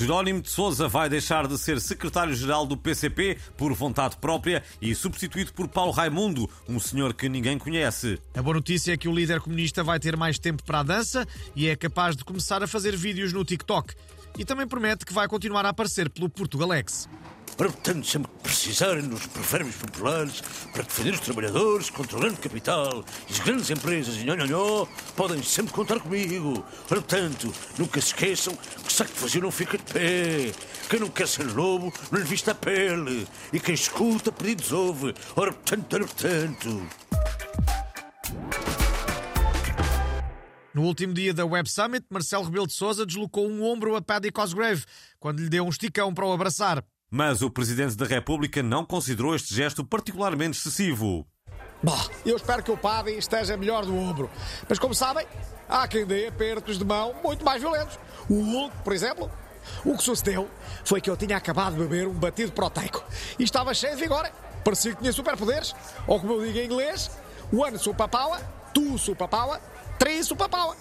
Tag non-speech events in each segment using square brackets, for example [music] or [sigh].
Jerónimo de Sousa vai deixar de ser secretário-geral do PCP por vontade própria e substituído por Paulo Raimundo, um senhor que ninguém conhece. A boa notícia é que o líder comunista vai ter mais tempo para a dança e é capaz de começar a fazer vídeos no TikTok. E também promete que vai continuar a aparecer pelo Portugalex. Portanto, sempre que precisarem dos provérbios populares para defender os trabalhadores contra o grande capital e as grandes empresas e nhó, podem sempre contar comigo. Portanto, nunca se esqueçam que saco de vazio não fica de pé. Quem não quer ser lobo não lhe vista a pele. E quem escuta pedidos ouve. Ora, portanto, ora, portanto. No último dia da Web Summit, Marcelo Rebelo de Sousa deslocou um ombro a Paddy Cosgrave quando lhe deu um esticão para o abraçar. Mas o Presidente da República não considerou este gesto particularmente excessivo. Bom, eu espero que o Paddy esteja melhor do ombro. Mas como sabem, há quem dê apertos de mão muito mais violentos. O Hulk, por exemplo. O que sucedeu foi que eu tinha acabado de beber um batido proteico e estava cheio de vigor. Parecia que tinha superpoderes. Ou como eu digo em inglês, one superpower, two superpower, three superpower.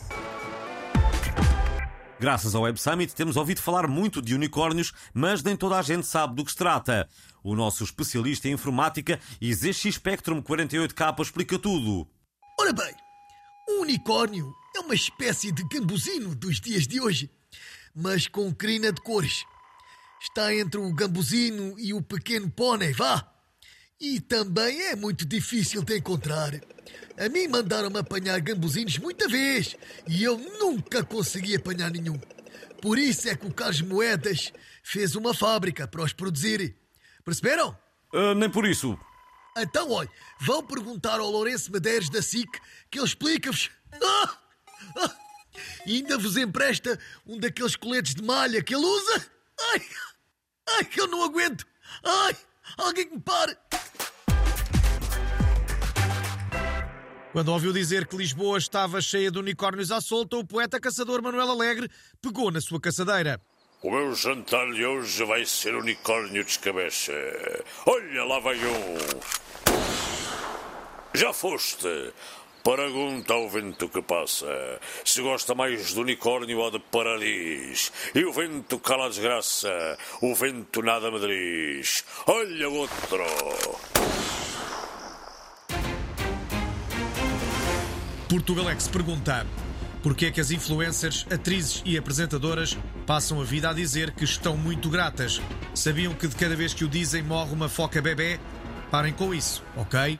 Graças ao Web Summit temos ouvido falar muito de unicórnios, mas nem toda a gente sabe do que se trata. O nosso especialista em informática ZX Spectrum 48K explica tudo. Ora bem, um unicórnio é uma espécie de gambuzino dos dias de hoje, mas com crina de cores. Está entre o gambuzino e o pequeno pônei, vá! E também é muito difícil de encontrar. A mim mandaram-me apanhar gambuzinos muita vez e eu nunca consegui apanhar nenhum. Por isso é que o Carlos Moedas fez uma fábrica para os produzir. Perceberam? Uh, nem por isso. Então, olha, vão perguntar ao Lourenço Medeiros da SIC que ele explica-vos. [laughs] Ah! Ah! E ainda vos empresta um daqueles coletes de malha que ele usa? Ai! Ai, que eu não aguento! Ai! Alguém que me pare! Quando ouviu dizer que Lisboa estava cheia de unicórnios à solta, o poeta caçador Manuel Alegre pegou na sua caçadeira. O meu jantar de hoje vai ser unicórnio de escabeça. Olha, lá vai um. Já foste. Pergunta ao vento que passa se gosta mais de unicórnio ou de paradis. E o vento cala a desgraça, o vento nada me diz. Olha outro. Portugalex pergunta porquê é que as influencers, atrizes e apresentadoras passam a vida a dizer que estão muito gratas. Sabiam que de cada vez que o dizem morre uma foca bebê? Parem com isso, ok?